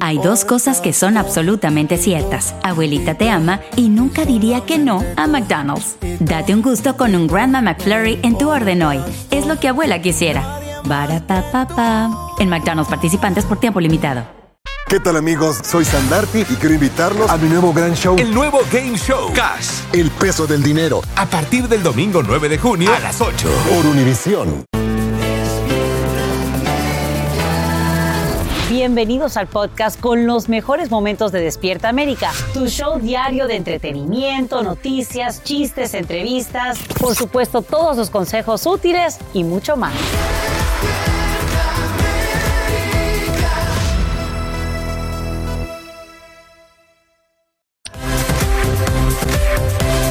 Hay dos cosas que son absolutamente ciertas. Abuelita te ama y nunca diría que no a McDonald's. Date un gusto con un Grandma McFlurry en tu orden hoy. Es lo que abuela quisiera. pa En McDonald's participantes por tiempo limitado. ¿Qué tal amigos? Soy Sandarti y quiero invitarlos a mi nuevo gran show. El nuevo Game Show. Cash. El peso del dinero. A partir del domingo 9 de junio a las 8. Por Univisión. Bienvenidos al podcast con los mejores momentos de Despierta América, tu show diario de entretenimiento, noticias, chistes, entrevistas, por supuesto todos los consejos útiles y mucho más.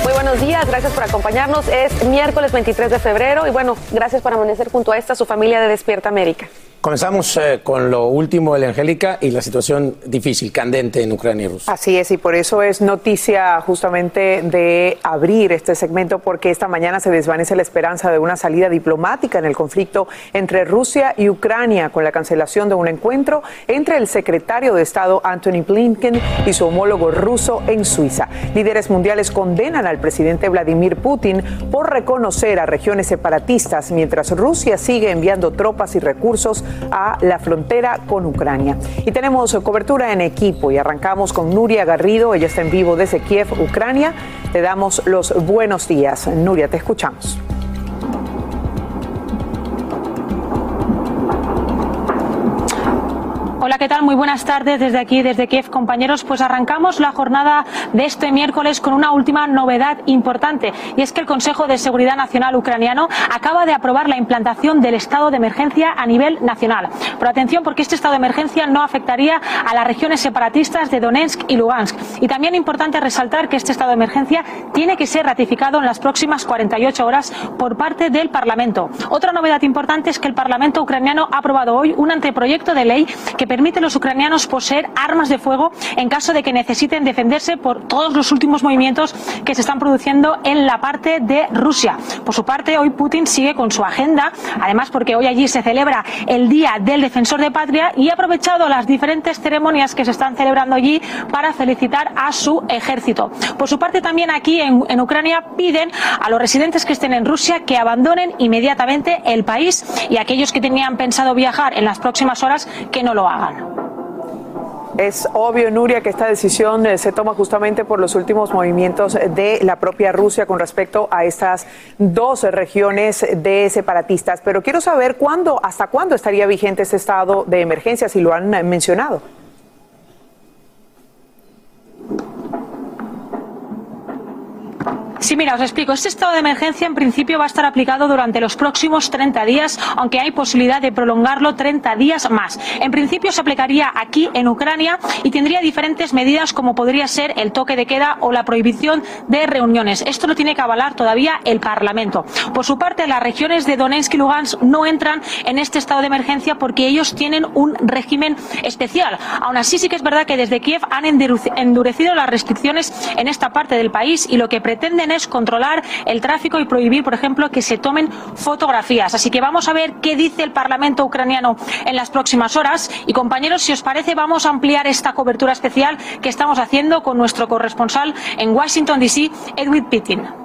Buenos días, gracias por acompañarnos. Es miércoles 23 de febrero y bueno, gracias por amanecer junto a esta su familia de Despierta América. Comenzamos eh, con lo último de la Angélica y la situación difícil, candente en Ucrania y Rusia. Así es, y por eso es noticia justamente de abrir este segmento, porque esta mañana se desvanece la esperanza de una salida diplomática en el conflicto entre Rusia y Ucrania, con la cancelación de un encuentro entre el secretario de Estado Anthony Blinken y su homólogo ruso en Suiza. Líderes mundiales condenan al presidente Vladimir Putin por reconocer a regiones separatistas, mientras Rusia sigue enviando tropas y recursos a la frontera con Ucrania. Y tenemos cobertura en equipo y arrancamos con Nuria Garrido, ella está en vivo desde Kiev, Ucrania. Te damos los buenos días. Nuria, te escuchamos. ¿Qué tal? Muy buenas tardes desde aquí, desde Kiev, compañeros. Pues arrancamos la jornada de este miércoles con una última novedad importante y es que el Consejo de Seguridad Nacional ucraniano acaba de aprobar la implantación del estado de emergencia a nivel nacional. Pero atención porque este estado de emergencia no afectaría a las regiones separatistas de Donetsk y Lugansk. Y también importante resaltar que este estado de emergencia tiene que ser ratificado en las próximas 48 horas por parte del Parlamento. Otra novedad importante es que el Parlamento ucraniano ha aprobado hoy un anteproyecto de ley que permite los ucranianos poseer armas de fuego en caso de que necesiten defenderse por todos los últimos movimientos que se están produciendo en la parte de Rusia. Por su parte, hoy Putin sigue con su agenda, además porque hoy allí se celebra el Día del Defensor de Patria y ha aprovechado las diferentes ceremonias que se están celebrando allí para felicitar a su ejército. Por su parte, también aquí en, en Ucrania piden a los residentes que estén en Rusia que abandonen inmediatamente el país y aquellos que tenían pensado viajar en las próximas horas que no lo hagan. Es obvio, Nuria, que esta decisión eh, se toma justamente por los últimos movimientos de la propia Rusia con respecto a estas dos regiones de separatistas. Pero quiero saber cuándo, hasta cuándo estaría vigente ese estado de emergencia, si lo han eh, mencionado. Sí, mira, os explico. Este estado de emergencia en principio va a estar aplicado durante los próximos 30 días, aunque hay posibilidad de prolongarlo 30 días más. En principio se aplicaría aquí en Ucrania y tendría diferentes medidas como podría ser el toque de queda o la prohibición de reuniones. Esto lo tiene que avalar todavía el Parlamento. Por su parte, las regiones de Donetsk y Lugansk no entran en este estado de emergencia porque ellos tienen un régimen especial. Aún así, sí que es verdad que desde Kiev han endurecido las restricciones en esta parte del país y lo que pretenden es controlar el tráfico y prohibir, por ejemplo, que se tomen fotografías. Así que vamos a ver qué dice el Parlamento ucraniano en las próximas horas. Y compañeros, si os parece, vamos a ampliar esta cobertura especial que estamos haciendo con nuestro corresponsal en Washington, D.C., Edwin Pittin.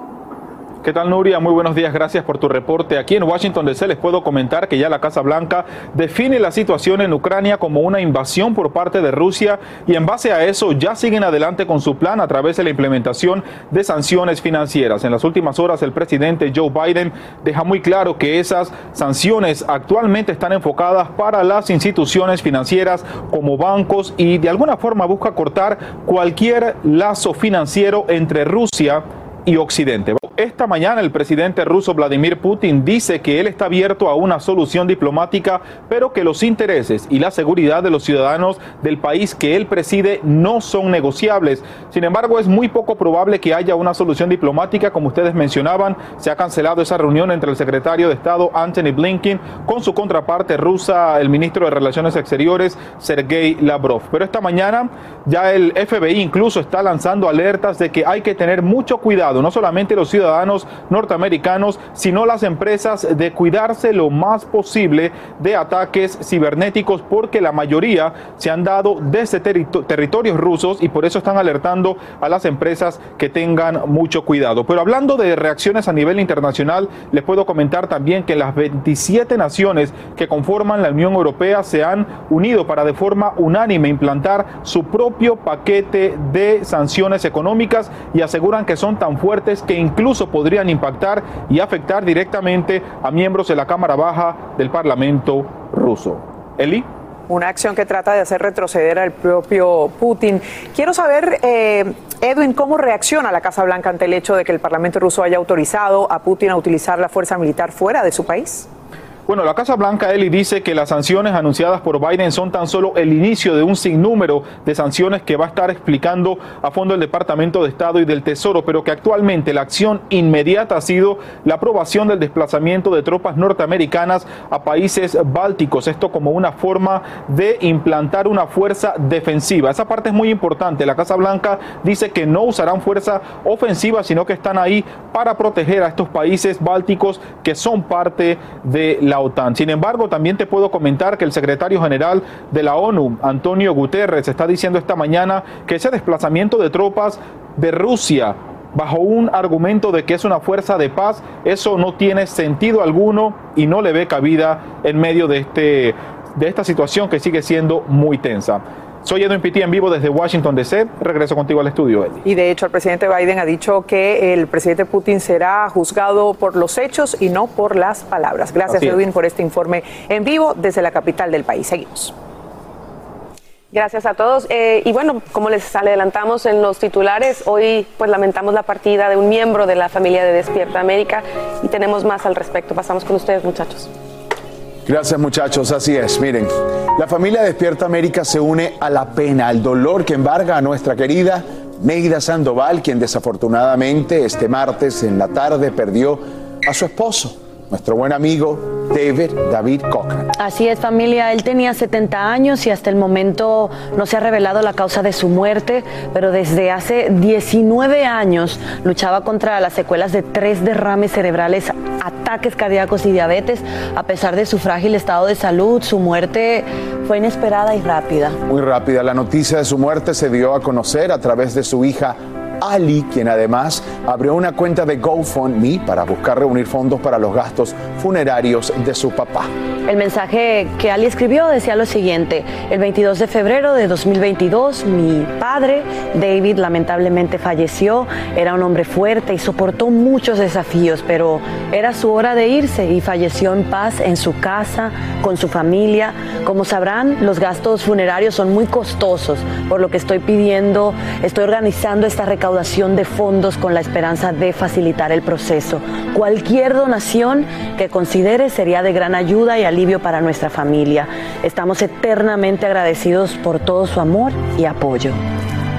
¿Qué tal Nuria? Muy buenos días, gracias por tu reporte. Aquí en Washington DC les puedo comentar que ya la Casa Blanca define la situación en Ucrania como una invasión por parte de Rusia y en base a eso ya siguen adelante con su plan a través de la implementación de sanciones financieras. En las últimas horas el presidente Joe Biden deja muy claro que esas sanciones actualmente están enfocadas para las instituciones financieras como bancos y de alguna forma busca cortar cualquier lazo financiero entre Rusia y Occidente. Esta mañana el presidente ruso Vladimir Putin dice que él está abierto a una solución diplomática, pero que los intereses y la seguridad de los ciudadanos del país que él preside no son negociables. Sin embargo, es muy poco probable que haya una solución diplomática, como ustedes mencionaban. Se ha cancelado esa reunión entre el secretario de Estado Anthony Blinken con su contraparte rusa, el ministro de Relaciones Exteriores Sergei Lavrov. Pero esta mañana ya el FBI incluso está lanzando alertas de que hay que tener mucho cuidado, no solamente los ciudadanos norteamericanos, sino las empresas de cuidarse lo más posible de ataques cibernéticos porque la mayoría se han dado desde territorios rusos y por eso están alertando a las empresas que tengan mucho cuidado. Pero hablando de reacciones a nivel internacional, les puedo comentar también que las 27 naciones que conforman la Unión Europea se han unido para de forma unánime implantar su propio paquete de sanciones económicas y aseguran que son tan fuertes que incluso podrían impactar y afectar directamente a miembros de la Cámara Baja del Parlamento ruso. Eli una acción que trata de hacer retroceder al propio Putin. Quiero saber, eh, Edwin, cómo reacciona la Casa Blanca ante el hecho de que el Parlamento ruso haya autorizado a Putin a utilizar la fuerza militar fuera de su país. Bueno, la Casa Blanca, Eli, dice que las sanciones anunciadas por Biden son tan solo el inicio de un sinnúmero de sanciones que va a estar explicando a fondo el Departamento de Estado y del Tesoro, pero que actualmente la acción inmediata ha sido la aprobación del desplazamiento de tropas norteamericanas a países bálticos. Esto como una forma de implantar una fuerza defensiva. Esa parte es muy importante. La Casa Blanca dice que no usarán fuerza ofensiva, sino que están ahí para proteger a estos países bálticos que son parte de la Sin embargo, también te puedo comentar que el secretario general de la ONU, Antonio Guterres, está diciendo esta mañana que ese desplazamiento de tropas de Rusia bajo un argumento de que es una fuerza de paz, eso no tiene sentido alguno y no le ve cabida en medio de, este, de esta situación que sigue siendo muy tensa. Soy Edwin Pitti en vivo desde Washington DC. Regreso contigo al estudio, Eddie. Y de hecho, el presidente Biden ha dicho que el presidente Putin será juzgado por los hechos y no por las palabras. Gracias, Edwin, por este informe en vivo desde la capital del país. Seguimos. Gracias a todos. Eh, y bueno, como les adelantamos en los titulares, hoy pues lamentamos la partida de un miembro de la familia de Despierta América y tenemos más al respecto. Pasamos con ustedes, muchachos. Gracias muchachos, así es. Miren, la familia Despierta América se une a la pena, al dolor que embarga a nuestra querida Neida Sandoval, quien desafortunadamente este martes en la tarde perdió a su esposo nuestro buen amigo David David Cochran. Así es, familia. Él tenía 70 años y hasta el momento no se ha revelado la causa de su muerte, pero desde hace 19 años luchaba contra las secuelas de tres derrames cerebrales, ataques cardíacos y diabetes. A pesar de su frágil estado de salud, su muerte fue inesperada y rápida. Muy rápida. La noticia de su muerte se dio a conocer a través de su hija Ali, quien además abrió una cuenta de GoFundMe para buscar reunir fondos para los gastos funerarios de su papá. El mensaje que Ali escribió decía lo siguiente, el 22 de febrero de 2022 mi padre, David, lamentablemente falleció, era un hombre fuerte y soportó muchos desafíos, pero era su hora de irse y falleció en paz en su casa, con su familia. Como sabrán, los gastos funerarios son muy costosos, por lo que estoy pidiendo, estoy organizando esta recaudación de fondos con la esperanza de facilitar el proceso. Cualquier donación que considere sería de gran ayuda y alivio para nuestra familia. Estamos eternamente agradecidos por todo su amor y apoyo.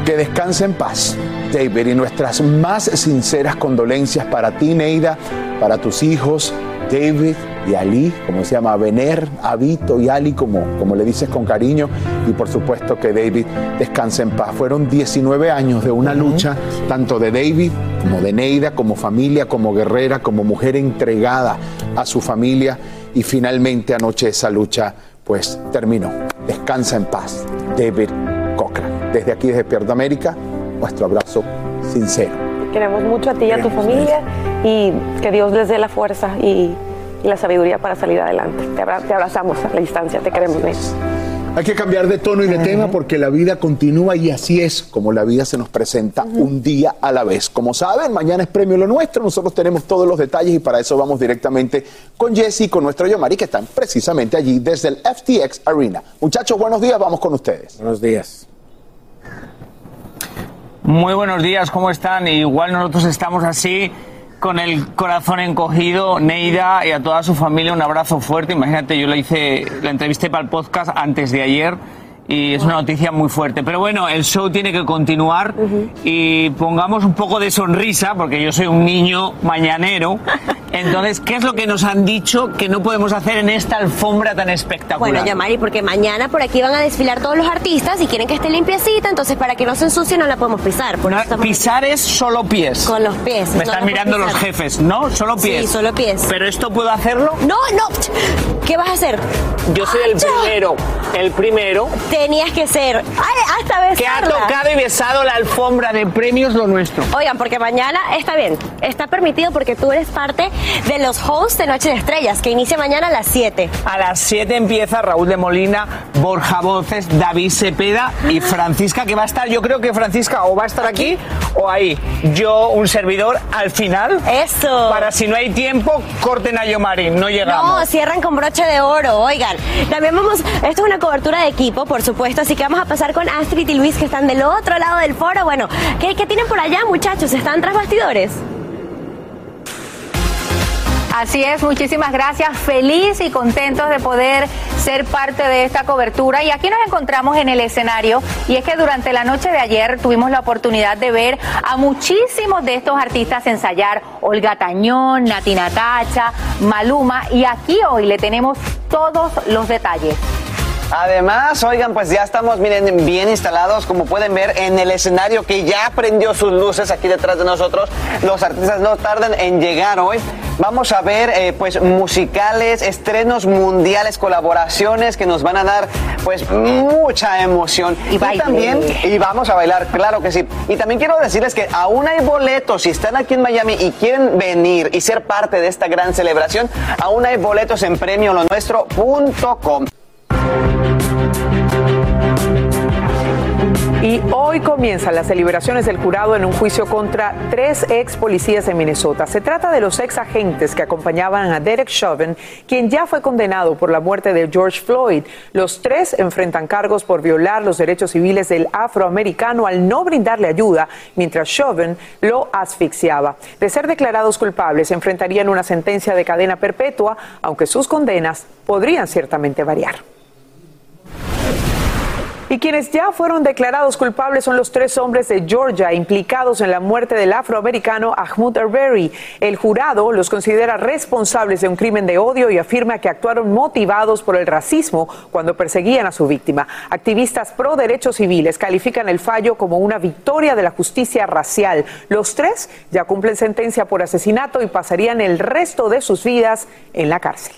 Que descanse en paz, David, y nuestras más sinceras condolencias para ti, Neida, para tus hijos, David y Ali, como se llama, Vener, Abito y Ali, como, como le dices con cariño, y por supuesto que David descanse en paz. Fueron 19 años de una lucha, tanto de David como de Neida, como familia, como guerrera, como mujer entregada a su familia, y finalmente anoche esa lucha pues terminó. Descansa en paz, David Cochran. Desde aquí, desde Despierta América, nuestro abrazo sincero. Queremos mucho a ti y a tu familia y que Dios les dé la fuerza y, la sabiduría para salir adelante. Te, abrazamos a la distancia, te queremos. Hay que cambiar de tono y de tema porque la vida continúa y así es como la vida se nos presenta un día a la vez. Como saben, mañana es premio lo nuestro, nosotros tenemos todos los detalles y para eso vamos directamente con Jesse y con nuestro Yomari que están precisamente allí desde el FTX Arena. Muchachos, buenos días, vamos con ustedes. Buenos días. Muy buenos días, ¿cómo están? Igual nosotros estamos así con el corazón encogido, Neida y a toda su familia un abrazo fuerte. Imagínate, yo le hice, la entrevisté para el podcast antes de ayer y es una noticia muy fuerte. Pero bueno, el show tiene que continuar y pongamos un poco de sonrisa, porque yo soy un niño mañanero Entonces, ¿qué es lo que nos han dicho que no podemos hacer en esta alfombra tan espectacular? Bueno, Yamari, porque mañana por aquí van a desfilar todos los artistas y quieren que esté limpiecita, entonces para que no se ensucie no la podemos pisar. Por No, eso estamos- pisar es solo pies. Con los pies. Me no están mirando los jefes, ¿no? Solo pies. Sí, solo pies. ¿Pero esto puedo hacerlo? No, no. ¿Qué vas a hacer? Yo soy el primero. El primero. Tenías que ser. Ay, hasta besarla. Que ha tocado y besado la alfombra de premios lo nuestro. Oigan, porque mañana está bien, está permitido porque tú eres parte de los hosts de Noche de Estrellas, que inicia mañana a las 7. A las 7 empieza Raúl de Molina, Borja Voces, David Cepeda y Francisca, que va a estar, yo creo que Francisca o va a estar aquí o ahí. Yo, un servidor, al final. Eso. Para si no hay tiempo, corten a Yomarín, no llegamos. No, cierran con broche de oro, oigan. También vamos, esto es una cobertura de equipo, por supuesto, así que vamos a pasar con Astrid y Luis que están del otro lado del foro. Bueno, ¿qué, qué tienen por allá, muchachos? ¿Están tras bastidores? Así es, muchísimas gracias. Feliz y contentos de poder ser parte de esta cobertura. Y aquí nos encontramos en el escenario. Y es que durante la noche de ayer tuvimos la oportunidad de ver a muchísimos de estos artistas ensayar. Olga Tañón, Nati Natacha, Maluma. Y aquí hoy le tenemos todos los detalles. Además, oigan, pues ya estamos, miren, bien instalados, como pueden ver, en el escenario que ya prendió sus luces aquí detrás de nosotros. Los artistas no tardan en llegar hoy. Vamos a ver, eh, pues, musicales, estrenos mundiales, colaboraciones que nos van a dar, pues, mucha emoción. Y, baile. también, y vamos a bailar, claro que sí. Y también quiero decirles que aún hay boletos, si están aquí en Miami y quieren venir y ser parte de esta gran celebración, aún hay boletos en premiolonuestro.com. Y hoy comienzan las deliberaciones del jurado en un juicio contra tres ex policías de Minnesota. Se trata de los ex agentes que acompañaban a Derek Chauvin, quien ya fue condenado por la muerte de George Floyd. Los tres enfrentan cargos por violar los derechos civiles del afroamericano al no brindarle ayuda mientras Chauvin lo asfixiaba. De ser declarados culpables, enfrentarían una sentencia de cadena perpetua, aunque sus condenas podrían ciertamente variar. Y quienes ya fueron declarados culpables son los tres hombres de Georgia implicados en la muerte del afroamericano Ahmud Arbery. El jurado los considera responsables de un crimen de odio y afirma que actuaron motivados por el racismo cuando perseguían a su víctima. Activistas pro derechos civiles califican el fallo como una victoria de la justicia racial. Los tres ya cumplen sentencia por asesinato y pasarían el resto de sus vidas en la cárcel.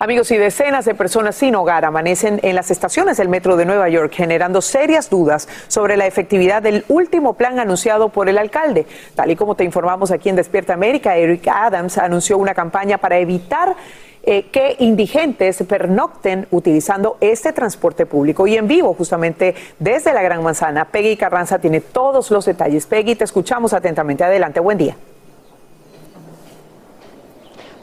Amigos, y decenas de personas sin hogar amanecen en las estaciones del metro de Nueva York, generando serias dudas sobre la efectividad del último plan anunciado por el alcalde. Tal y como te informamos aquí en Despierta América, Eric Adams anunció una campaña para evitar eh, que indigentes pernocten utilizando este transporte público. Y en vivo, justamente desde la Gran Manzana, Peggy Carranza tiene todos los detalles. Peggy, te escuchamos atentamente. Adelante, buen día.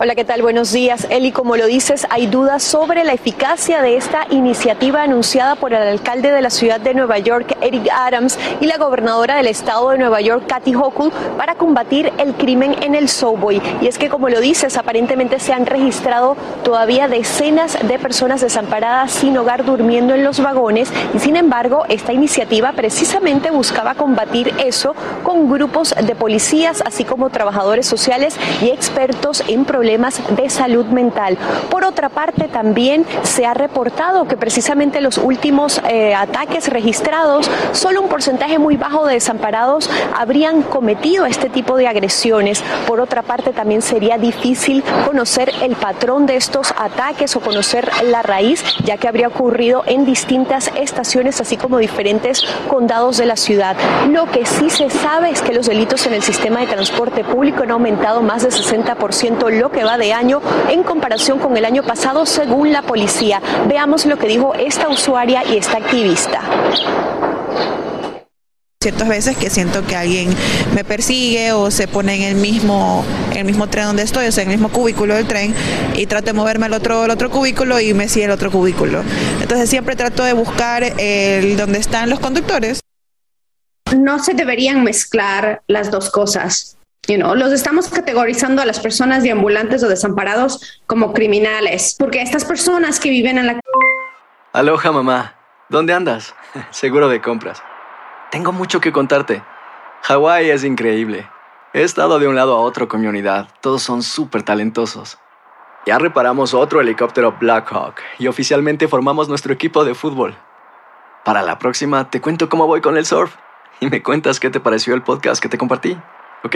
Hola, ¿qué tal? Buenos días. Eli, como lo dices, hay dudas sobre la eficacia de esta iniciativa anunciada por el alcalde de la ciudad de Nueva York, Eric Adams, y la gobernadora del estado de Nueva York, Kathy Hochul, para combatir el crimen en el subway. Y es que, como lo dices, aparentemente se han registrado todavía decenas de personas desamparadas sin hogar durmiendo en los vagones y, sin embargo, esta iniciativa precisamente buscaba combatir eso con grupos de policías, así como trabajadores sociales y expertos en problemas de salud mental. Por otra parte, también se ha reportado que precisamente los últimos eh, ataques registrados, solo un porcentaje muy bajo de desamparados habrían cometido este tipo de agresiones. Por otra parte, también sería difícil conocer el patrón de estos ataques o conocer la raíz, ya que habría ocurrido en distintas estaciones, así como diferentes condados de la ciudad. Lo que sí se sabe es que los delitos en el sistema de transporte público han aumentado más de 60%, lo que va de año en comparación con el año pasado, según la policía. Veamos lo que dijo esta usuaria y esta activista. ciertas veces que siento que alguien me persigue o se pone en el mismo en el mismo tren donde estoy, o sea, en el mismo cubículo del tren y trato de moverme al otro al otro cubículo y me sigue el otro cubículo. Entonces siempre trato de buscar el donde están los conductores. No se deberían mezclar las dos cosas. You know, los estamos categorizando a las personas deambulantes o desamparados como criminales, porque estas personas que viven en la Aloha mamá, ¿dónde andas? Seguro de compras. Tengo mucho que contarte. Hawái es increíble. He estado de un lado a otro con mi unidad. Todos son súper talentosos. Ya reparamos otro helicóptero Blackhawk y oficialmente formamos nuestro equipo de fútbol. Para la próxima te cuento cómo voy con el surf y me cuentas qué te pareció el podcast que te compartí, ¿ok?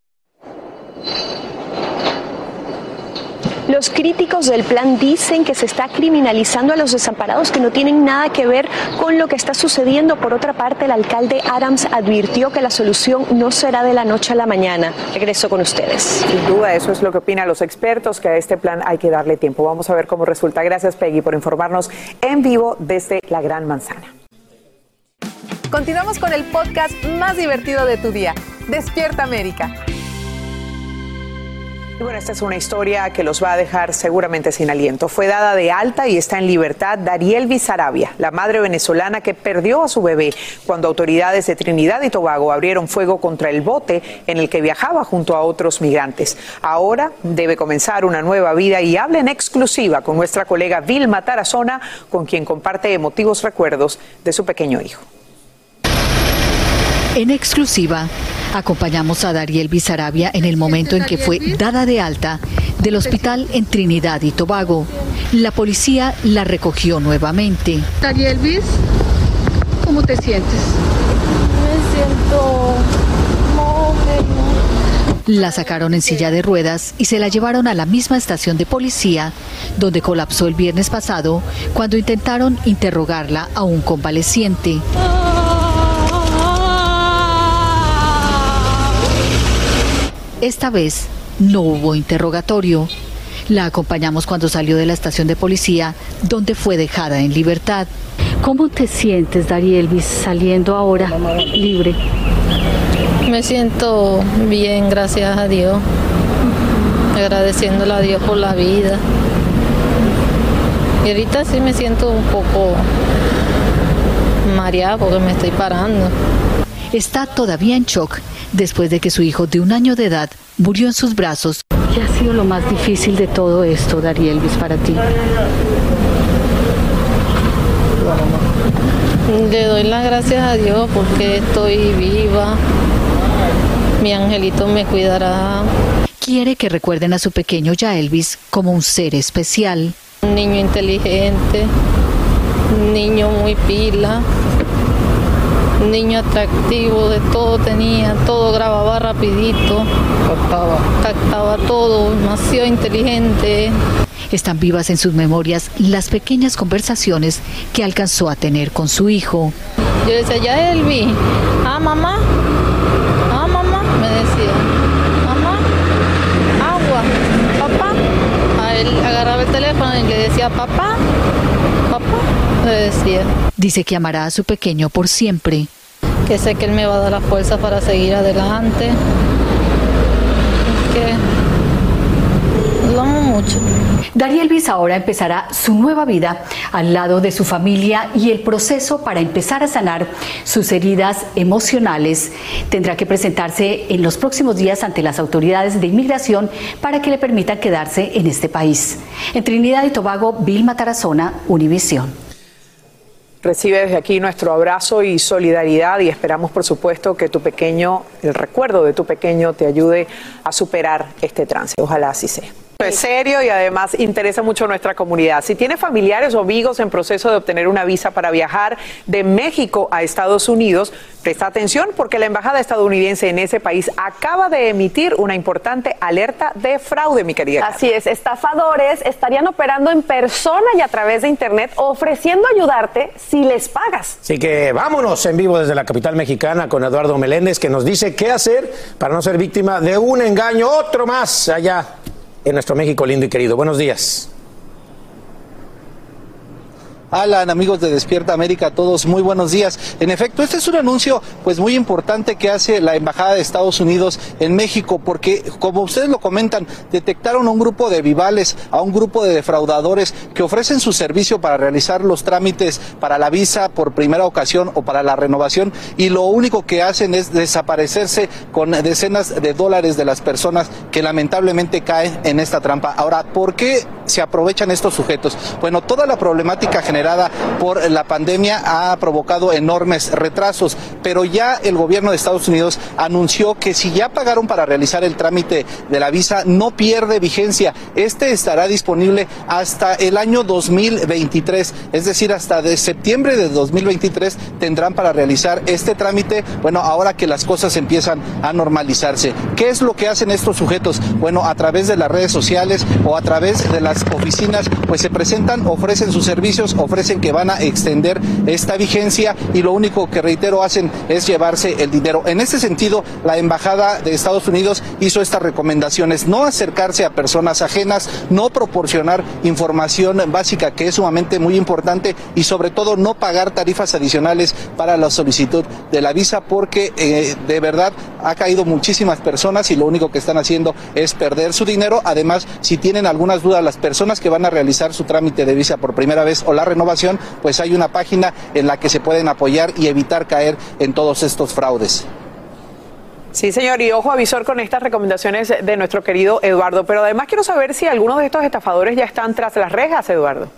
Los críticos del plan dicen que se está criminalizando a los desamparados que no tienen nada que ver con lo que está sucediendo. Por otra parte, el alcalde Adams advirtió que la solución no será de la noche a la mañana. Regreso con ustedes. Sin duda, eso es lo que opinan los expertos, que a este plan hay que darle tiempo. Vamos a ver cómo resulta. Gracias, Peggy, por informarnos en vivo desde la Gran Manzana. Continuamos con el podcast más divertido de tu día, Despierta América. Bueno, esta es una historia que los va a dejar seguramente sin aliento. Fue dada de alta y está en libertad Dariel Bizarabia, la madre venezolana que perdió a su bebé cuando autoridades de Trinidad y Tobago abrieron fuego contra el bote en el que viajaba junto a otros migrantes. Ahora debe comenzar una nueva vida y habla en exclusiva con nuestra colega Vilma Tarazona, con quien comparte emotivos recuerdos de su pequeño hijo. En exclusiva, acompañamos a Dariel Bizarabia en el momento en que fue dada de alta del hospital en Trinidad y Tobago. La policía la recogió nuevamente. Dariel Bis, ¿cómo te sientes? Me siento La sacaron en silla de ruedas y se la llevaron a la misma estación de policía donde colapsó el viernes pasado cuando intentaron interrogarla a un convaleciente. Esta vez no hubo interrogatorio. La acompañamos cuando salió de la estación de policía, donde fue dejada en libertad. ¿Cómo te sientes, Darielvis, saliendo ahora libre? Me siento bien, gracias a Dios. Agradeciéndole a Dios por la vida. Y ahorita sí me siento un poco mareada porque me estoy parando. Está todavía en shock después de que su hijo de un año de edad murió en sus brazos. ¿Qué ha sido lo más difícil de todo esto, Darielvis, para ti? Le doy las gracias a Dios porque estoy viva. Mi angelito me cuidará. Quiere que recuerden a su pequeño Yaelvis como un ser especial. Un niño inteligente, un niño muy pila, un niño atractivo, de todo tenía, todo grababa rapidito, captaba, captaba todo, demasiado inteligente. Están vivas en sus memorias las pequeñas conversaciones que alcanzó a tener con su hijo. Yo decía, ya Elvi, ah mamá, ah mamá, me decía, mamá, agua, papá. A él agarraba el teléfono y le decía, papá, decía. Dice que amará a su pequeño por siempre. Que sé que él me va a dar la fuerza para seguir adelante. Que lo amo mucho. Darielvis ahora empezará su nueva vida al lado de su familia y el proceso para empezar a sanar sus heridas emocionales tendrá que presentarse en los próximos días ante las autoridades de inmigración para que le permitan quedarse en este país. En Trinidad y Tobago, Vilma Tarazona, Univisión. Recibe desde aquí nuestro abrazo y solidaridad y esperamos, por supuesto, que tu pequeño, el recuerdo de tu pequeño te ayude a superar este trance. Ojalá así sea. Es serio y además interesa mucho a nuestra comunidad. Si tiene familiares o amigos en proceso de obtener una visa para viajar de México a Estados Unidos, presta atención porque la embajada estadounidense en ese país acaba de emitir una importante alerta de fraude, mi querida. Así es, estafadores estarían operando en persona y a través de internet ofreciendo ayudarte si les pagas. Así que vámonos en vivo desde la capital mexicana con Eduardo Meléndez que nos dice qué hacer para no ser víctima de un engaño, otro más allá en nuestro México lindo y querido. Buenos días. Alan, amigos de Despierta América, todos muy buenos días. En efecto, este es un anuncio pues muy importante que hace la Embajada de Estados Unidos en México porque como ustedes lo comentan, detectaron a un grupo de vivales, a un grupo de defraudadores que ofrecen su servicio para realizar los trámites para la visa por primera ocasión o para la renovación y lo único que hacen es desaparecerse con decenas de dólares de las personas que lamentablemente caen en esta trampa. Ahora, ¿por qué se aprovechan estos sujetos? Bueno, toda la problemática general por la pandemia ha provocado enormes retrasos, pero ya el gobierno de Estados Unidos anunció que si ya pagaron para realizar el trámite de la visa, no pierde vigencia. Este estará disponible hasta el año 2023, es decir, hasta de septiembre de 2023 tendrán para realizar este trámite, bueno, ahora que las cosas empiezan a normalizarse. ¿Qué es lo que hacen estos sujetos? Bueno, a través de las redes sociales o a través de las oficinas, pues se presentan, ofrecen sus servicios, ofrecen que van a extender esta vigencia y lo único que reitero hacen es llevarse el dinero. En ese sentido, la Embajada de Estados Unidos hizo estas recomendaciones, no acercarse a personas ajenas, no proporcionar información básica que es sumamente muy importante y sobre todo no pagar tarifas adicionales para la solicitud de la visa porque eh, de verdad ha caído muchísimas personas y lo único que están haciendo es perder su dinero. Además, si tienen algunas dudas las personas que van a realizar su trámite de visa por primera vez o la renovación, pues hay una página en la que se pueden apoyar y evitar caer en todos estos fraudes. Sí, señor, y ojo avisor con estas recomendaciones de nuestro querido Eduardo. Pero además quiero saber si algunos de estos estafadores ya están tras las rejas, Eduardo.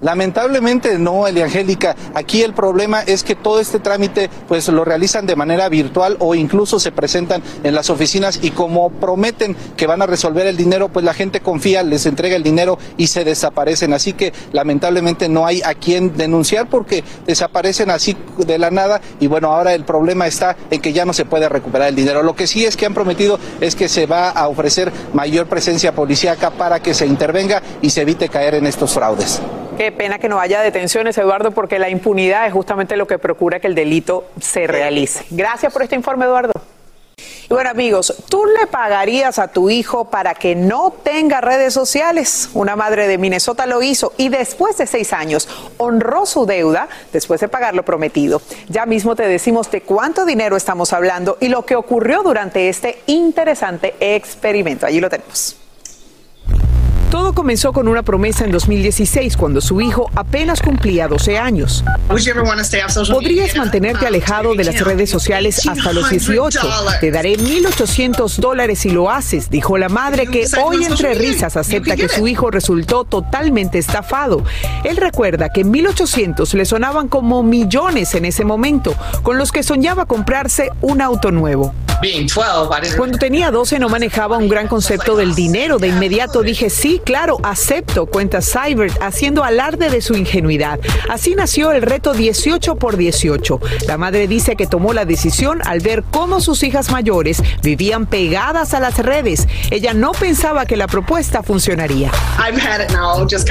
Lamentablemente no, Eliangélica. Aquí el problema es que todo este trámite pues lo realizan de manera virtual o incluso se presentan en las oficinas y como prometen que van a resolver el dinero, pues la gente confía, les entrega el dinero y se desaparecen. Así que lamentablemente no hay a quien denunciar porque desaparecen así de la nada y bueno, ahora el problema está en que ya no se puede recuperar el dinero. Lo que sí es que han prometido es que se va a ofrecer mayor presencia policíaca para que se intervenga y se evite caer en estos fraudes. Qué pena que no haya detenciones, Eduardo, porque la impunidad es justamente lo que procura que el delito se realice. Gracias por este informe, Eduardo. Y bueno amigos, ¿tú le pagarías a tu hijo para que no tenga redes sociales? Una madre de Minnesota lo hizo y después de seis años honró su deuda después de pagar lo prometido. Ya mismo te decimos de cuánto dinero estamos hablando y lo que ocurrió durante este interesante experimento. Allí lo tenemos. Todo comenzó con una promesa en 2016 cuando su hijo apenas cumplía 12 años. Podrías mantenerte alejado de las redes sociales hasta los 18. Te daré 1.800 dólares si lo haces, dijo la madre que hoy entre risas acepta que su hijo resultó totalmente estafado. Él recuerda que 1.800 le sonaban como millones en ese momento, con los que soñaba comprarse un auto nuevo. Cuando tenía 12 no manejaba un gran concepto del dinero. De inmediato dije, sí, claro, acepto, cuenta Cybert, haciendo alarde de su ingenuidad. Así nació el reto 18 por 18. La madre dice que tomó la decisión al ver cómo sus hijas mayores vivían pegadas a las redes. Ella no pensaba que la propuesta funcionaría.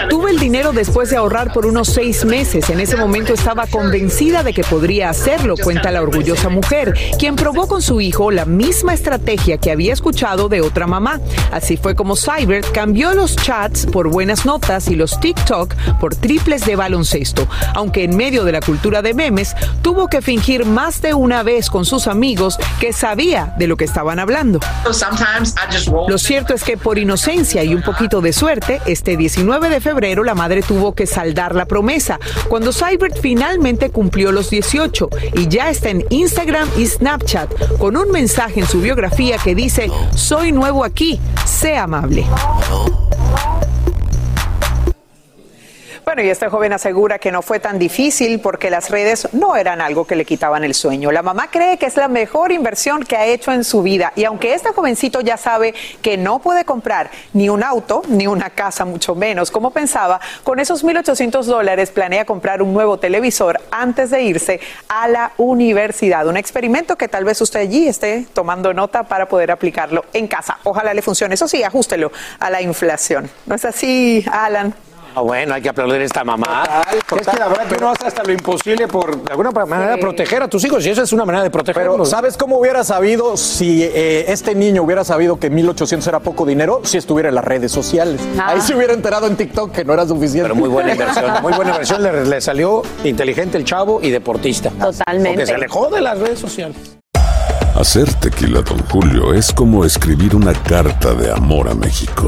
Tuve el dinero después de ahorrar por unos seis meses. En ese momento estaba convencida de que podría hacerlo, cuenta la orgullosa mujer, quien probó con su hijo la misma estrategia que había escuchado de otra mamá. Así fue como Cyber cambió los chats por buenas notas y los TikTok por triples de baloncesto, aunque en medio de la cultura de memes tuvo que fingir más de una vez con sus amigos que sabía de lo que estaban hablando. Lo cierto es que por inocencia y un poquito de suerte, este 19 de febrero la madre tuvo que saldar la promesa, cuando Cyber finalmente cumplió los 18 y ya está en Instagram y Snapchat con un mensaje mensaje en su biografía que dice, soy nuevo aquí, sea amable. Bueno, y este joven asegura que no fue tan difícil porque las redes no eran algo que le quitaban el sueño. La mamá cree que es la mejor inversión que ha hecho en su vida y aunque este jovencito ya sabe que no puede comprar ni un auto ni una casa, mucho menos como pensaba, con esos 1.800 dólares planea comprar un nuevo televisor antes de irse a la universidad. Un experimento que tal vez usted allí esté tomando nota para poder aplicarlo en casa. Ojalá le funcione. Eso sí, ajustelo a la inflación. ¿No es así, Alan? Ah, bueno, hay que aplaudir a esta mamá. Es que la verdad que uno hace hasta lo imposible por, de alguna manera, proteger a tus hijos. Y eso es una manera de protegerlos. Pero, ¿sabes cómo hubiera sabido si eh, este niño hubiera sabido que 1800 era poco dinero? Si estuviera en las redes sociales. Ah. Ahí se hubiera enterado en TikTok que no era suficiente. Pero muy buena inversión, muy buena inversión. Le, le salió inteligente el chavo y deportista. Totalmente. Porque se alejó de las redes sociales. Hacer tequila, Don Julio, es como escribir una carta de amor a México.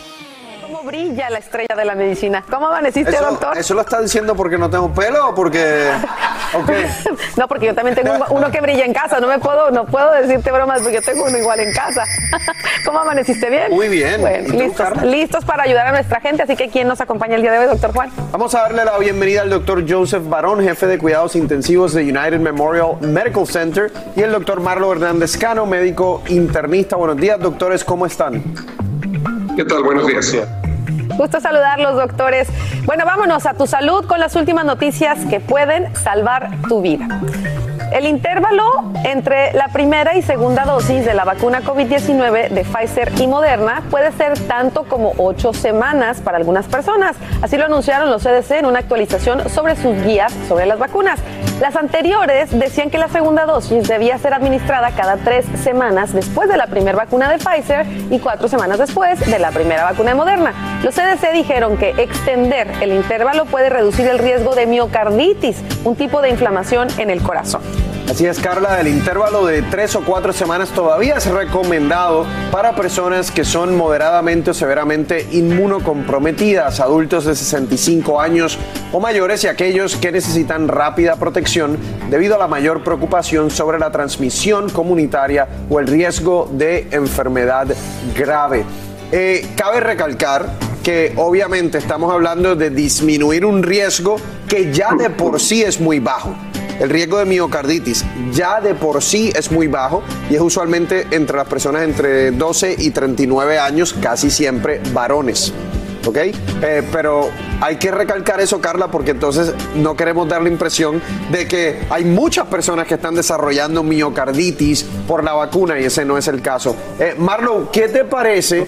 ¿Cómo brilla la estrella de la medicina? ¿Cómo amaneciste, Eso, doctor? ¿Eso lo está diciendo porque no tengo pelo o porque.? No, porque yo también tengo uno que brilla en casa. No me puedo, no puedo decirte bromas porque yo tengo uno igual en casa. ¿Cómo amaneciste bien? Muy bien. Bueno, ¿Y tú, listos, Carla? listos para ayudar a nuestra gente. Así que, ¿quién nos acompaña el día de hoy, doctor Juan? Vamos a darle la bienvenida al doctor Joseph Barón, jefe de cuidados intensivos de United Memorial Medical Center, y el doctor Marlo Hernández Cano, médico internista. Buenos días, doctores, ¿cómo están? ¿Qué tal? Buenos días. Gusto saludarlos, doctores. Bueno, vámonos a tu salud con las últimas noticias que pueden salvar tu vida. El intervalo entre la primera y segunda dosis de la vacuna COVID-19 de Pfizer y Moderna puede ser tanto como ocho semanas para algunas personas. Así lo anunciaron los CDC en una actualización sobre sus guías sobre las vacunas. Las anteriores decían que la segunda dosis debía ser administrada cada tres semanas después de la primera vacuna de Pfizer y cuatro semanas después de la primera vacuna de Moderna. Los CDC dijeron que extender el intervalo puede reducir el riesgo de miocarditis, un tipo de inflamación en el corazón. Así es, Carla, el intervalo de tres o cuatro semanas todavía es recomendado para personas que son moderadamente o severamente inmunocomprometidas, adultos de 65 años o mayores y aquellos que necesitan rápida protección debido a la mayor preocupación sobre la transmisión comunitaria o el riesgo de enfermedad grave. Eh, cabe recalcar que obviamente estamos hablando de disminuir un riesgo que ya de por sí es muy bajo. El riesgo de miocarditis ya de por sí es muy bajo y es usualmente entre las personas entre 12 y 39 años, casi siempre varones. ¿Ok? Eh, pero hay que recalcar eso, Carla, porque entonces no queremos dar la impresión de que hay muchas personas que están desarrollando miocarditis por la vacuna y ese no es el caso. Eh, Marlon, ¿qué te parece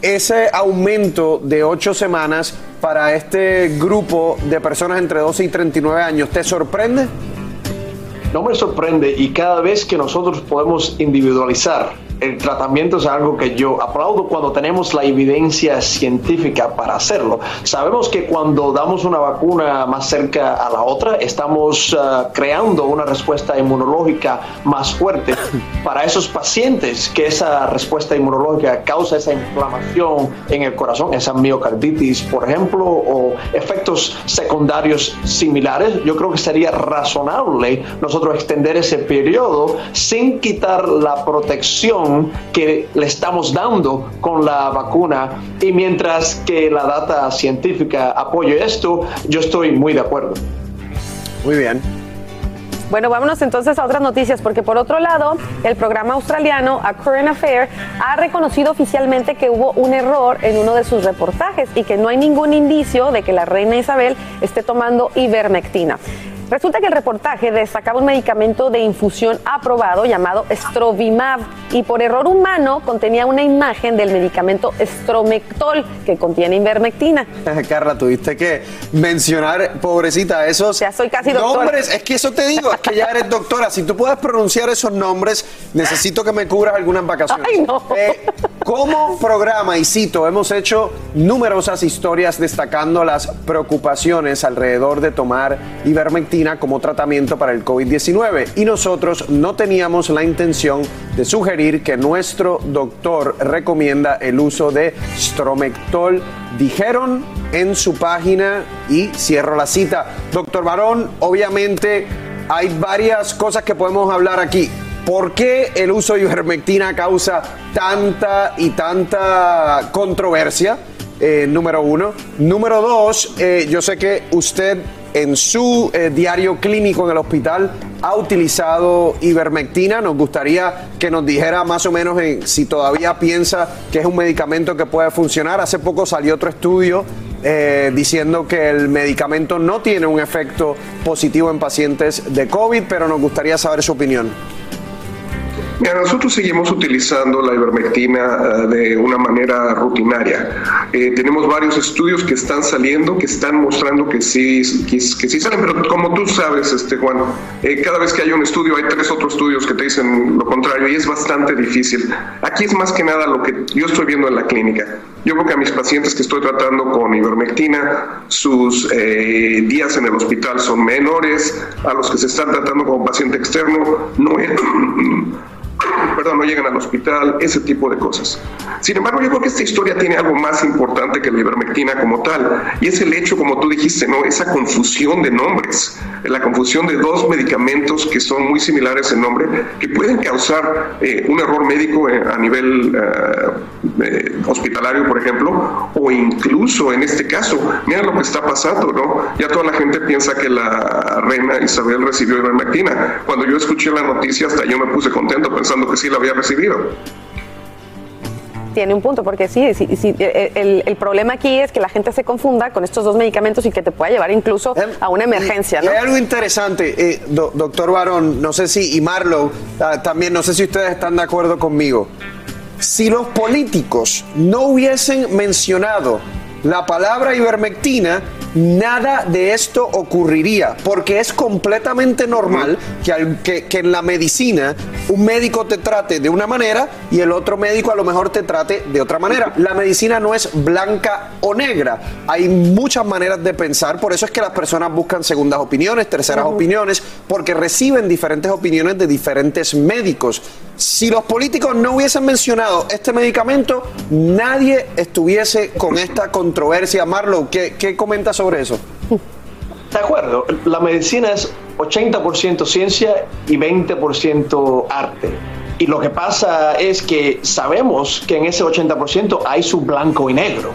ese aumento de ocho semanas para este grupo de personas entre 12 y 39 años? ¿Te sorprende? No me sorprende y cada vez que nosotros podemos individualizar el tratamiento es algo que yo aplaudo cuando tenemos la evidencia científica para hacerlo. Sabemos que cuando damos una vacuna más cerca a la otra, estamos uh, creando una respuesta inmunológica más fuerte. Para esos pacientes que esa respuesta inmunológica causa esa inflamación en el corazón, esa miocarditis, por ejemplo, o efectos secundarios similares, yo creo que sería razonable nosotros extender ese periodo sin quitar la protección que le estamos dando con la vacuna y mientras que la data científica apoye esto, yo estoy muy de acuerdo. Muy bien. Bueno, vámonos entonces a otras noticias, porque por otro lado, el programa australiano A Current Affair ha reconocido oficialmente que hubo un error en uno de sus reportajes y que no hay ningún indicio de que la reina Isabel esté tomando ivermectina. Resulta que el reportaje destacaba un medicamento de infusión aprobado llamado Strovimab y por error humano contenía una imagen del medicamento Stromectol que contiene ivermectina. Carla, tuviste que mencionar, pobrecita, esos ya soy casi doctora. nombres. Es que eso te digo, es que ya eres doctora. Si tú puedes pronunciar esos nombres, necesito que me cubras algunas vacaciones. Ay, no. Eh, como programa, y cito, hemos hecho numerosas historias destacando las preocupaciones alrededor de tomar ivermectina como tratamiento para el COVID-19 y nosotros no teníamos la intención de sugerir que nuestro doctor recomienda el uso de Stromectol, dijeron en su página y cierro la cita. Doctor Barón, obviamente hay varias cosas que podemos hablar aquí. ¿Por qué el uso de ivermectina causa tanta y tanta controversia? Eh, número uno. Número dos, eh, yo sé que usted en su eh, diario clínico en el hospital ha utilizado ivermectina. Nos gustaría que nos dijera más o menos si todavía piensa que es un medicamento que puede funcionar. Hace poco salió otro estudio eh, diciendo que el medicamento no tiene un efecto positivo en pacientes de COVID, pero nos gustaría saber su opinión nosotros seguimos utilizando la ivermectina eh, de una manera rutinaria. Eh, tenemos varios estudios que están saliendo, que están mostrando que sí, que, sí salen, pero como tú sabes, este, Juan, eh, cada vez que hay un estudio hay tres otros estudios que te dicen lo contrario y es bastante difícil. Aquí es más que nada lo que yo estoy viendo en la clínica. Yo creo que a mis pacientes que estoy tratando con ivermectina, sus días en el hospital son menores, a los que se están tratando como paciente externo, no es perdón, no llegan al hospital, ese tipo de cosas. Sin embargo, yo creo que esta historia tiene algo más importante que la ivermectina como tal, y es el hecho, como tú dijiste, ¿no? Esa confusión de nombres, la confusión de dos medicamentos que son muy similares en nombre, que pueden causar eh, un error médico eh, a nivel eh, hospitalario, por ejemplo, o incluso en este caso, mira lo que está pasando, ¿no? Ya toda la gente piensa que la reina Isabel recibió ivermectina. Cuando yo escuché la noticia, hasta yo me puse contento pensando que sí la había recibido. Tiene un punto, porque sí, sí, el, el, problema aquí es que la gente se confunda con estos dos medicamentos y que te pueda llevar incluso a una emergencia. ¿no? Hay algo interesante, eh, doctor Barón, no sé si, y Marlow, ah, también, no sé si ustedes están de acuerdo conmigo. Si los políticos no hubiesen mencionado la palabra ivermectina, nada de esto ocurriría, porque es completamente normal que, que, en la medicina un médico te trate de una manera y el otro médico a lo mejor te trate de otra manera. La medicina no es blanca o negra, hay muchas maneras de pensar, por eso es que las personas buscan segundas opiniones, terceras opiniones, porque reciben diferentes opiniones de diferentes médicos. Si los políticos no hubiesen mencionado este medicamento, nadie estuviese con esta controversia. Marlow, ¿qué, qué comentas sobre eso? De acuerdo, la medicina es 80% ciencia y 20% arte. Y lo que pasa es que sabemos que en ese 80% hay su blanco y negro.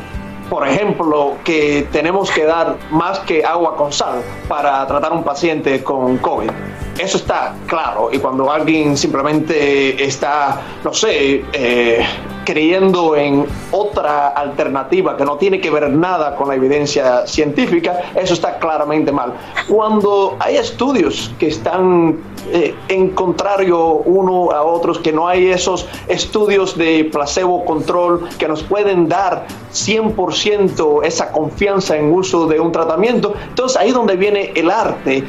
Por ejemplo, que tenemos que dar más que agua con sal para tratar a un paciente con COVID. Eso está claro. Y cuando alguien simplemente está, no sé, eh, creyendo en otra alternativa que no tiene que ver nada con la evidencia científica, eso está claramente mal. Cuando hay estudios que están eh, en contrario uno a otros, que no hay esos estudios de placebo control que nos pueden dar 100% esa confianza en uso de un tratamiento, entonces ahí donde viene el arte,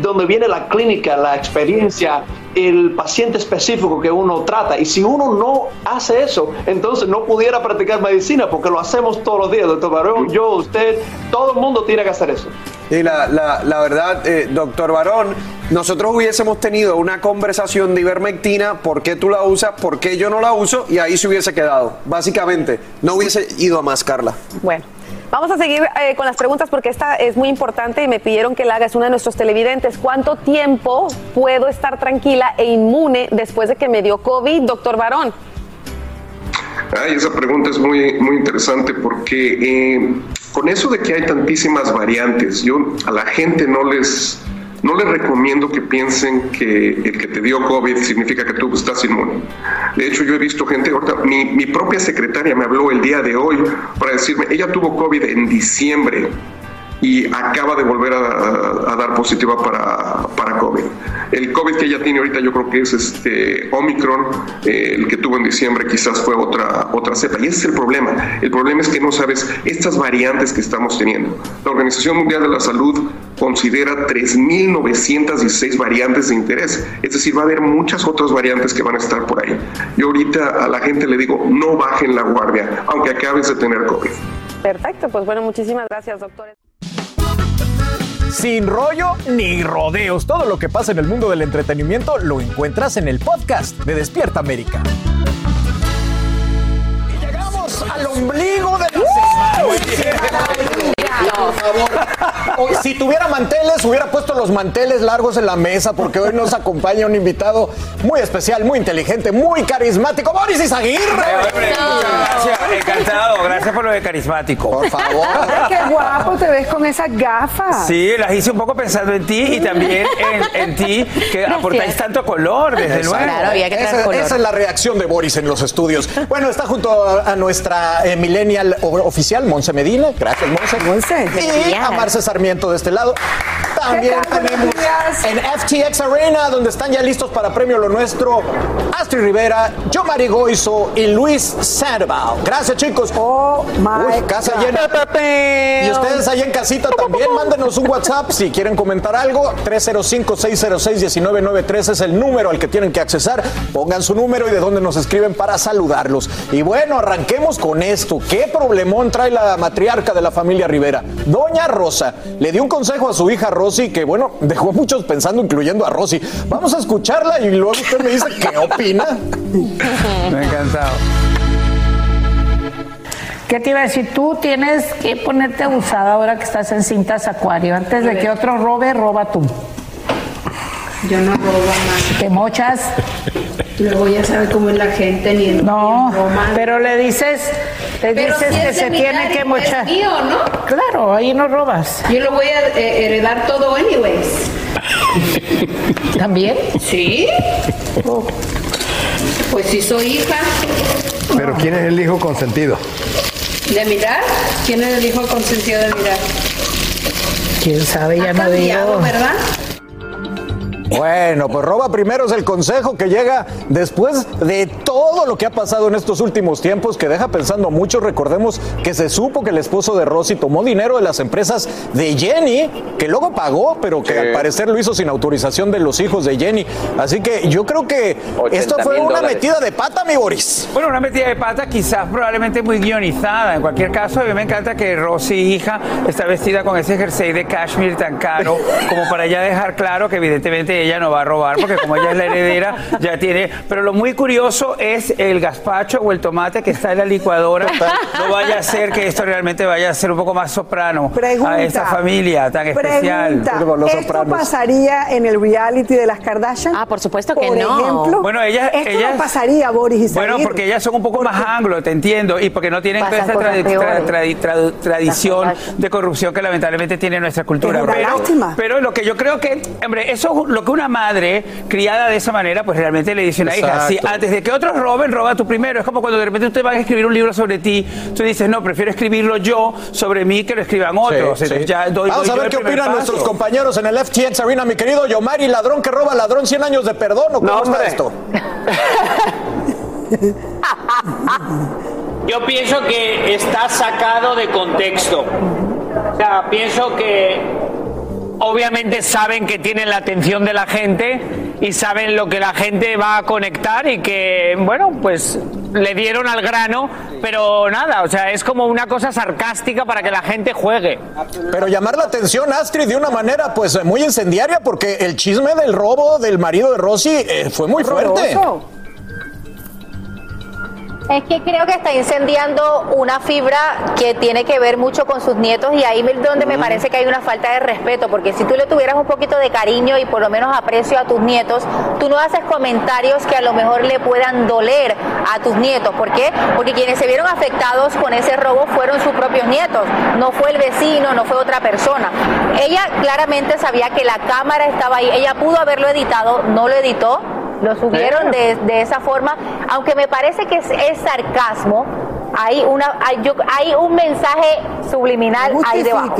donde viene la clínica, la experiencia el paciente específico que uno trata. Y si uno no hace eso, entonces no pudiera practicar medicina porque lo hacemos todos los días, doctor Barón, yo, usted, todo el mundo tiene que hacer eso. Y la, la, la verdad, eh, doctor Barón, nosotros hubiésemos tenido una conversación de ivermectina, por qué tú la usas, por qué yo no la uso, y ahí se hubiese quedado. Básicamente, no hubiese ido a más, Carla. Bueno. Vamos a seguir eh, con las preguntas porque esta es muy importante y me pidieron que la haga, es uno de nuestros televidentes. ¿Cuánto tiempo puedo estar tranquila e inmune después de que me dio COVID, doctor Barón? Ay, esa pregunta es muy, muy interesante porque eh, con eso de que hay tantísimas variantes, yo a la gente no les, no les recomiendo que piensen que el que te dio COVID significa que tú estás inmune. De hecho, yo he visto gente, ahorita, mi, mi propia secretaria me habló el día de hoy para decirme, ella tuvo COVID en diciembre y acaba de volver a, dar positiva para, para COVID. El COVID que ella tiene ahorita yo creo que es este Omicron, eh, el que tuvo en diciembre quizás fue otra, otra cepa. Y ese es el problema. El problema es que no sabes estas variantes que estamos teniendo. La Organización Mundial de la Salud considera 3.916 variantes de interés. Es decir, va a haber muchas otras variantes que van a estar por ahí. Yo ahorita a la gente le digo, no bajen la guardia, aunque acabes de tener COVID. Perfecto, pues bueno, muchísimas gracias, doctores. Sin rollo ni rodeos, todo lo que pasa en el mundo del entretenimiento lo encuentras en el podcast de Despierta América. Y llegamos al ombligo de la semana. Por favor. Hoy, si tuviera manteles, hubiera puesto los manteles largos en la mesa porque hoy nos acompaña un invitado muy especial, muy inteligente, muy carismático, Boris Izaguirre. Gracias, encantado. Gracias por lo de carismático. Por favor. Qué guapo te ves con esas gafas. Sí, las hice un poco pensando en ti y también en, en ti, que aportáis tanto color, desde luego. esa, esa es la reacción de Boris en los estudios. Bueno, está junto a, a nuestra eh, millennial oficial, Monse Medina. Gracias, Monse. Y a Marce De este lado. También tenemos en FTX Arena, donde están ya listos para Premio Lo Nuestro, Astrid Rivera, Yomari Goizo y Luis Sandoval. Gracias, chicos. Oh, my Uy, casa God. llena. Y ustedes ahí en casita también, mándenos un WhatsApp si quieren comentar algo. 305-606-1993 es el número al que tienen que accesar. Pongan su número y de dónde nos escriben para saludarlos. Y bueno, arranquemos con esto. ¿Qué problemón trae la matriarca de la familia Rivera? Doña Rosa le dio un consejo a su hija Rosy que, bueno, dejó a muchos pensando, incluyendo a Rosy. Vamos a escucharla y luego usted me dice qué opina. Me ha encantado. ¿Qué te iba a decir? Tú tienes que ponerte abusada ahora que estás en cintas acuario. Antes de que otro robe, roba tú. Yo no robo más. ¿Te mochas? Luego ya sabe cómo es la gente, ni No, ni broma. pero le dices, le Pero dices si que se tiene que mochar. mío, ¿no? Claro, ahí no robas. Yo lo voy a eh, heredar todo anyways. ¿También? ¿Sí? Oh. Pues si soy hija Pero ¿quién es el hijo consentido? de mirar, ¿quién es el hijo consentido de mirar? ¿Quién sabe? Ya Ha no cambiado, digo. ¿verdad? Bueno, pues roba primero es el consejo que llega después de todo lo que ha pasado en estos últimos tiempos, que deja pensando mucho. Recordemos que se supo que el esposo de Rosy tomó dinero de las empresas de Jenny, que luego pagó, pero que al parecer lo hizo sin autorización de los hijos de Jenny. Así que yo creo que esto fue 80,000 una dólares. metida de pata, mi Boris. Bueno, una metida de pata quizás probablemente muy guionizada. En cualquier caso, a mí me encanta que Rosy, hija, está vestida con ese jersey de cashmere tan caro, como para ya dejar claro que evidentemente ella no va a robar, porque como ella es la heredera, ya tiene... Pero lo muy curioso es el gazpacho o el tomate que está en la licuadora. No vaya a ser que esto realmente vaya a ser un poco más soprano a esta familia tan especial. Pregunta, ¿Esto pasaría en el reality de las Kardashian? Ah, por supuesto que no. ejemplo, Bueno, ella- Esto ellas- no pasaría, Boris Izaguirre. Bueno, porque ellas son un poco más anglo, te entiendo, y porque no tienen toda Pasan esta tra- tradición de corrupción que lamentablemente tiene nuestra cultura. Pero lo que yo creo que, hombre, eso es lo que una madre criada de esa manera, pues realmente le dice a una hija, si antes de que otros roben, roba tú primero. Es como cuando de repente usted va a escribir un libro sobre ti, tú dices, no, prefiero escribirlo yo sobre mí que lo escriban otros. Sí, Entonces sí. ya doy- Vamos doy a ver qué opinan paso. nuestros compañeros en el FTX Arena, mi querido Yomari, ladrón que roba ladrón, 100 años de perdón, ¿o cómo está esto? Yo pienso que está sacado de contexto. O sea, pienso que obviamente saben que tienen la atención de la gente y saben lo que la gente va a conectar y que, bueno, pues le dieron al grano, pero nada, o sea, es como una cosa sarcástica para que la gente juegue. Pero llamar la atención, Astrid, de una manera pues muy incendiaria, porque el chisme del robo del marido de Rosy eh, fue muy fuerte. Es que creo que está incendiando una fibra que tiene que ver mucho con sus nietos y ahí es donde me parece que hay una falta de respeto, porque si tú le tuvieras un poquito de cariño y por lo menos aprecio a tus nietos, tú no haces comentarios que a lo mejor le puedan doler a tus nietos. ¿Por qué? Porque quienes se vieron afectados con ese robo fueron sus propios nietos, no fue el vecino, no fue otra persona. Ella claramente sabía que la cámara estaba ahí, ella pudo haberlo editado, no lo editó lo subieron de, de esa forma, aunque me parece que es, sarcasmo, hay, una, hay, un mensaje subliminal ahí debajo.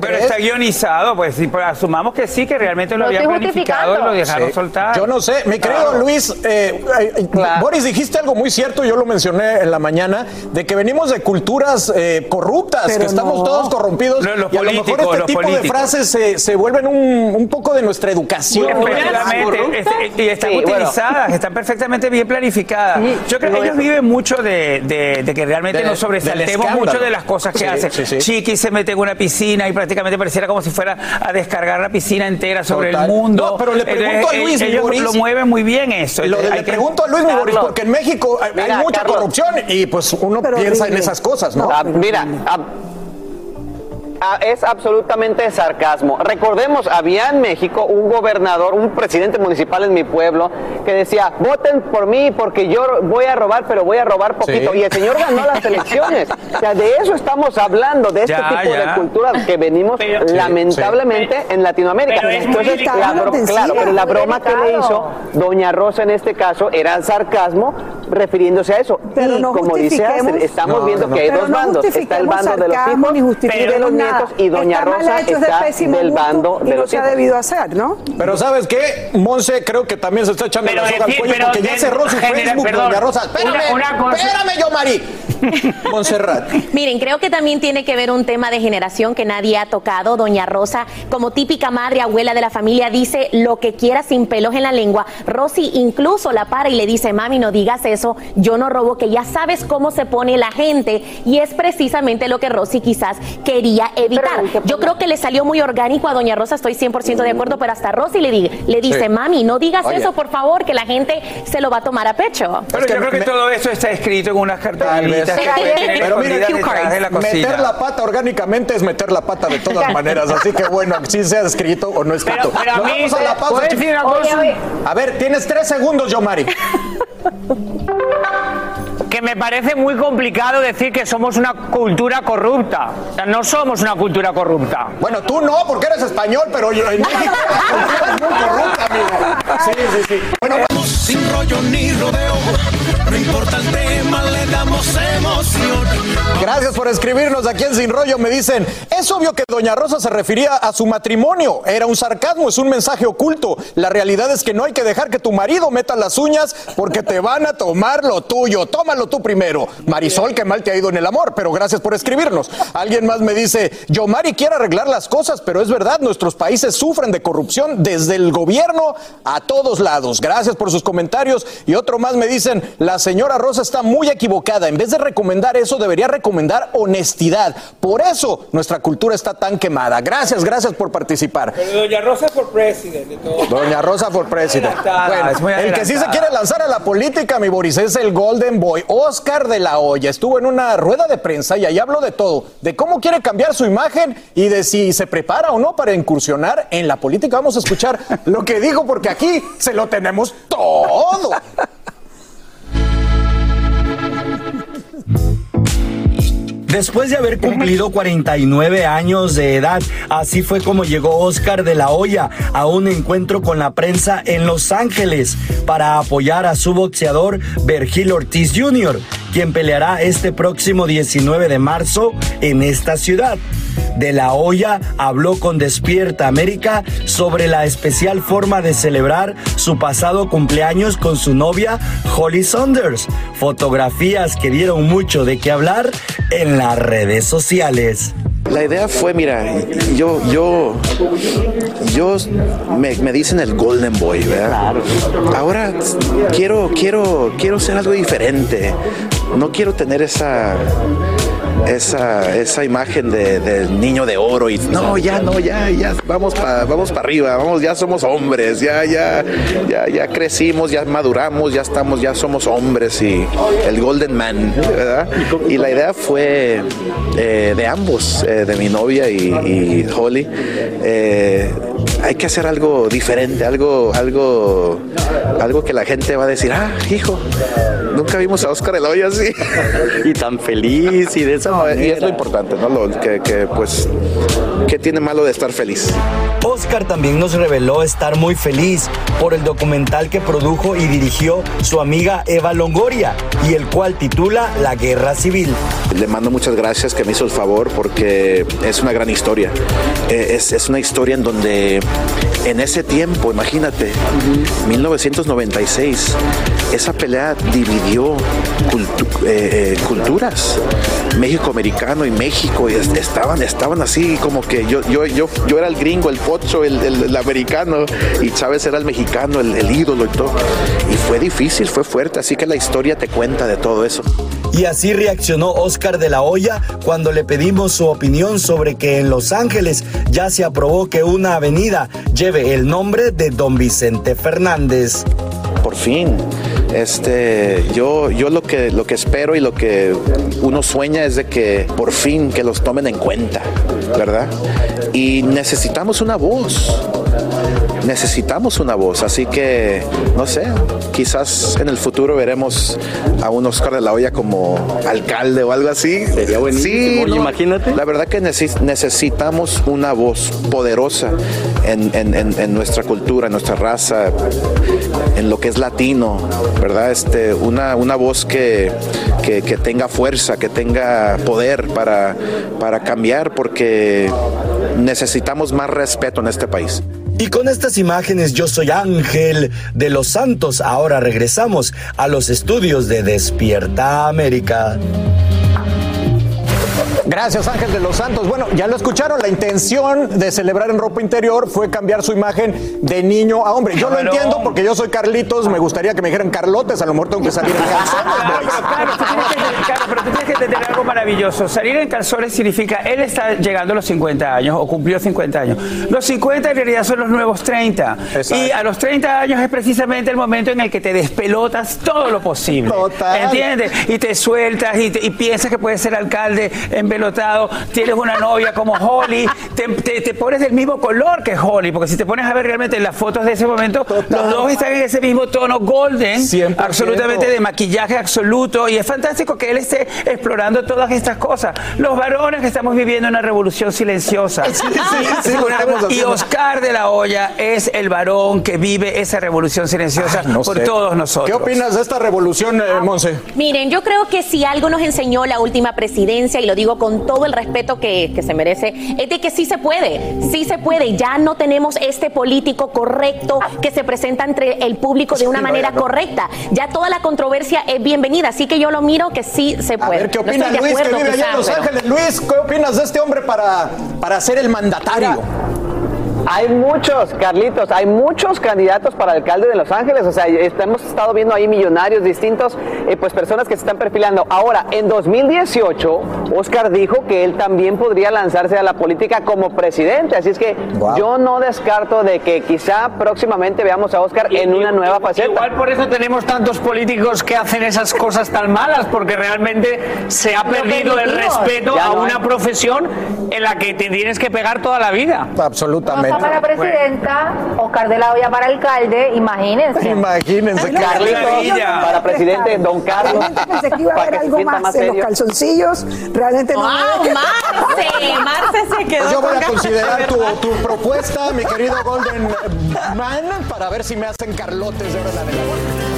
Pero está guionizado, pues sí, pues, asumamos que sí, que realmente lo, Lo habían planificado y lo dejaron Sí. soltar. Yo no sé, mi querido Claro. Luis, eh, eh, Boris, dijiste algo muy cierto, yo lo mencioné en la mañana, de que venimos de culturas eh, corruptas, Pero que estamos no. todos corrompidos. Y a lo mejor este tipo de frases se, se vuelven un, un poco de nuestra educación. Efectivamente, este, y están Sí, bueno. utilizadas, están perfectamente bien planificadas. Yo creo que ellos es- viven mucho de, de- de que realmente De- nos sobresaltemos mucho de las cosas que Sí, hacen. sí, sí. Chiqui se mete en una piscina y prácticamente pareciera como si fuera a descargar la piscina entera sobre Total. el mundo. No, pero le pregunto a Eh, Luis, ellos Boris. lo mueven muy bien eso. Lo le que- pregunto a Luis, mi Boris, Carlos. porque en México hay, hay Mira, mucha Carlos. corrupción y pues uno piensa en esas cosas, ¿no? Ah, mira, ah, ah, es absolutamente sarcasmo. Recordemos, había en México un gobernador, un presidente municipal en mi pueblo, que decía, voten por mí porque yo voy a robar, pero voy a robar poquito. Sí. Y el señor ganó las elecciones. O sea, de eso estamos hablando, de este Ya, tipo ya. de cultura que venimos lamentablemente en Latinoamérica. Pero Entonces, la claro, pero la broma que le hizo doña Rosa en este caso era sarcasmo refiriéndose a eso. Pero y no como dice justifiquemos- estamos No, viendo no, que hay pero dos no bandos. Está el bando de los hijos ni y de los nada. nietos y doña Está Rosa está del bando y de no los se ha hijos. debido hacer, ¿no? Pero ¿sabes qué? Monse creo que también se está echando Pero la soga al cuello porque ya cerró su Facebook, doña Rosa. Espérame, una cosa- espérame yo, Mari. Montserrat. Miren, creo que también tiene que ver un tema de generación que nadie ha tocado. Doña Rosa, como típica madre, abuela de la familia, dice lo que quiera sin pelos en la lengua. Rosy incluso la para y le dice, mami, no digas eso, yo no robo, que ya sabes cómo se pone la gente. Y es precisamente lo que Rosy quizás quería evitar. Yo creo que le salió muy orgánico a Doña Rosa, estoy 100% de acuerdo, pero hasta Rosy le, di- le dice, Sí. mami, no digas Oye. eso, por favor, que la gente se lo va a tomar a pecho. Pero yo creo que todo eso está escrito en unas tener Pero mira, meter la pata orgánicamente es meter la pata de todas maneras. Así que bueno, si sea escrito o no escrito. Pero- pero a mí- vamos a la pausa. ¿puedo decir una chicos. cosa? Oye, oye. A ver, tienes tres segundos, yo, Mari. que me parece muy complicado decir que somos una cultura corrupta. O sea, no somos una cultura corrupta. Bueno, tú no, porque eres español, pero yo en México la cultura es muy corrupta, amigo. Sí, sí, sí. Bueno, Sin rollo ni rodeo, no importa el tema, le damos emoción. Gracias por escribirnos aquí en Sin Rollo. Me dicen, es obvio que Doña Rosa se refería a su matrimonio. Era un sarcasmo, es un mensaje oculto. La realidad es que no hay que dejar que tu marido meta las uñas porque te van a tomar lo tuyo. Tómalo tú primero. Marisol, que mal te ha ido en el amor, pero gracias por escribirnos. Alguien más me dice, yo Mari quiere arreglar las cosas, pero es verdad, nuestros países sufren de corrupción desde el gobierno a todos lados. Gracias por sus comentarios. Y otro más me dicen, la señora Rosa está muy equivocada. En vez de recomendar eso, debería recomendar honestidad. Por eso nuestra cultura está tan quemada. Gracias, gracias por participar. Pero Doña Rosa por presidente de todo. Doña Rosa for President. Adelantada, Bueno, es muy el que sí se quiere lanzar a la política, mi Boris, es el Golden Boy, Oscar de la Hoya. Estuvo en una rueda de prensa y ahí habló de todo, de cómo quiere cambiar su imagen y de si se prepara o no para incursionar en la política. Vamos a escuchar lo que dijo porque aquí se lo tenemos todo. Después de haber cumplido 49 años de edad, así fue como llegó Oscar de la Hoya a un encuentro con la prensa en Los Ángeles para apoyar a su boxeador Vergil Ortiz Jr., quien peleará este próximo 19 de marzo en esta ciudad. De la Hoya habló con Despierta América sobre la especial forma de celebrar su pasado cumpleaños con su novia Holly Saunders. Fotografías que dieron mucho de qué hablar en las redes sociales. La idea fue, mira, yo, yo, yo, me, me dicen el Golden Boy, ¿verdad? Ahora quiero, quiero, quiero ser algo diferente. No quiero tener esa esa, esa imagen de, del niño de oro y no, ya no, ya, ya, vamos para vamos para arriba, vamos, ya somos hombres, ya, ya, ya, ya crecimos, ya maduramos, ya estamos, ya somos hombres y el Golden Man, ¿verdad? Y la idea fue eh, de ambos, eh, de mi novia y, y Holly. Eh, hay que hacer algo diferente, algo, algo, algo que la gente va a decir, ah, hijo, nunca vimos a Oscar Eloy así. y tan feliz y de esa manera. Y es lo importante, ¿no? Lo, que, que, pues, ¿qué tiene malo de estar feliz? Oscar también nos reveló estar muy feliz por el documental que produjo y dirigió su amiga Eva Longoria y el cual titula La Guerra Civil. Le mando muchas gracias que me hizo el favor porque es una gran historia. Eh, es, es una historia en donde en ese tiempo, imagínate, 1996, esa pelea dividió eh, eh, culturas. México americano y México estaban, estaban así como que yo, yo, yo, yo era el gringo, el pocho, el americano y Chávez era el mexicano, el, el ídolo y todo. Y fue difícil, fue fuerte, así que la historia te cuenta de todo eso. Y así reaccionó Oscar de la Hoya cuando le pedimos su opinión sobre que en Los Ángeles ya se aprobó que una avenida lleve el nombre de don Vicente Fernández. Por fin. Este, yo, yo lo que lo que espero y lo que uno sueña es de que por fin que los tomen en cuenta, ¿verdad? Y necesitamos una voz necesitamos una voz. Así que, no sé, quizás en el futuro veremos a un Oscar de la Hoya como alcalde o algo así. Sería buenísimo, sí, no, imagínate. La verdad que necesitamos una voz poderosa en, en, en, en, nuestra cultura, en nuestra raza, en lo que es latino, ¿verdad? Este, una, una voz que, que, que tenga fuerza, que tenga poder para, para cambiar, porque necesitamos más respeto en este país. Y con estas imágenes yo soy Ángel de los Santos. Ahora regresamos a los estudios de Despierta América. Gracias Ángel de los Santos. Bueno, ya lo escucharon, la intención de celebrar en ropa interior fue cambiar su imagen de niño a hombre. Yo lo entiendo porque yo soy Carlitos, me gustaría que me dijeran Carlotes, a lo mejor tengo que salir en calzones. Claro, claro, pero tú tienes que entender algo maravilloso. Salir en calzones significa, él está llegando a los 50 años o cumplió 50 años. Los 50 en realidad son los nuevos 30. Exacto. Y a los 30 años es precisamente el momento en el que te despelotas todo lo posible. Total. ¿Entiendes? Y te sueltas y, te, y piensas que puedes ser alcalde en pelotado, tienes una novia como Holly, te, te, te, pones del mismo color que Holly, porque si te pones a ver realmente las fotos de ese momento, Total. los dos están en ese mismo tono golden, 100%. absolutamente de maquillaje absoluto, y es fantástico que él esté explorando todas estas cosas. Los varones que estamos viviendo una revolución silenciosa. Sí, sí, sí, y Oscar de la Hoya es el varón que vive esa revolución silenciosa Ay, no por sé. todos nosotros. ¿Qué opinas de esta revolución, eh, Monse? Miren, yo creo que si algo nos enseñó la última presidencia, y lo digo con todo el respeto que, que, se merece, es de que sí se puede, sí se puede. Ya no tenemos este político correcto que se presenta entre el público de una sí, manera no. correcta. Ya toda la controversia es bienvenida, así que yo lo miro que sí se puede. A ver, ¿qué opina Luis, acuerdo, que vive allá en Los Ángeles? Luis, ¿qué opinas de este hombre para, para ser el mandatario? Mira. Hay muchos, Carlitos, hay muchos candidatos para alcalde de Los Ángeles. O sea, hemos estado viendo ahí millonarios distintos, eh, pues personas que se están perfilando. Ahora, en 2018, Oscar dijo que él también podría lanzarse a la política como presidente. Así es que wow. yo no descarto de que quizá próximamente veamos a Oscar en una nueva faceta. Igual por eso tenemos tantos políticos que hacen esas cosas tan malas, porque realmente se ha perdido el respeto a una profesión en la que te tienes que pegar toda la vida. Absolutamente para presidenta, Oscar de la Hoya para alcalde, imagínense. Imagínense, Carlitos para presidente, don Carlos. Pensé que iba a haber algo más, más en los calzoncillos. Realmente no. ¡Wow, Marce! Marce se quedó. Yo voy a considerar tu, tu, propuesta, mi querido Golden Man, para ver si me hacen Carlotes de adelante.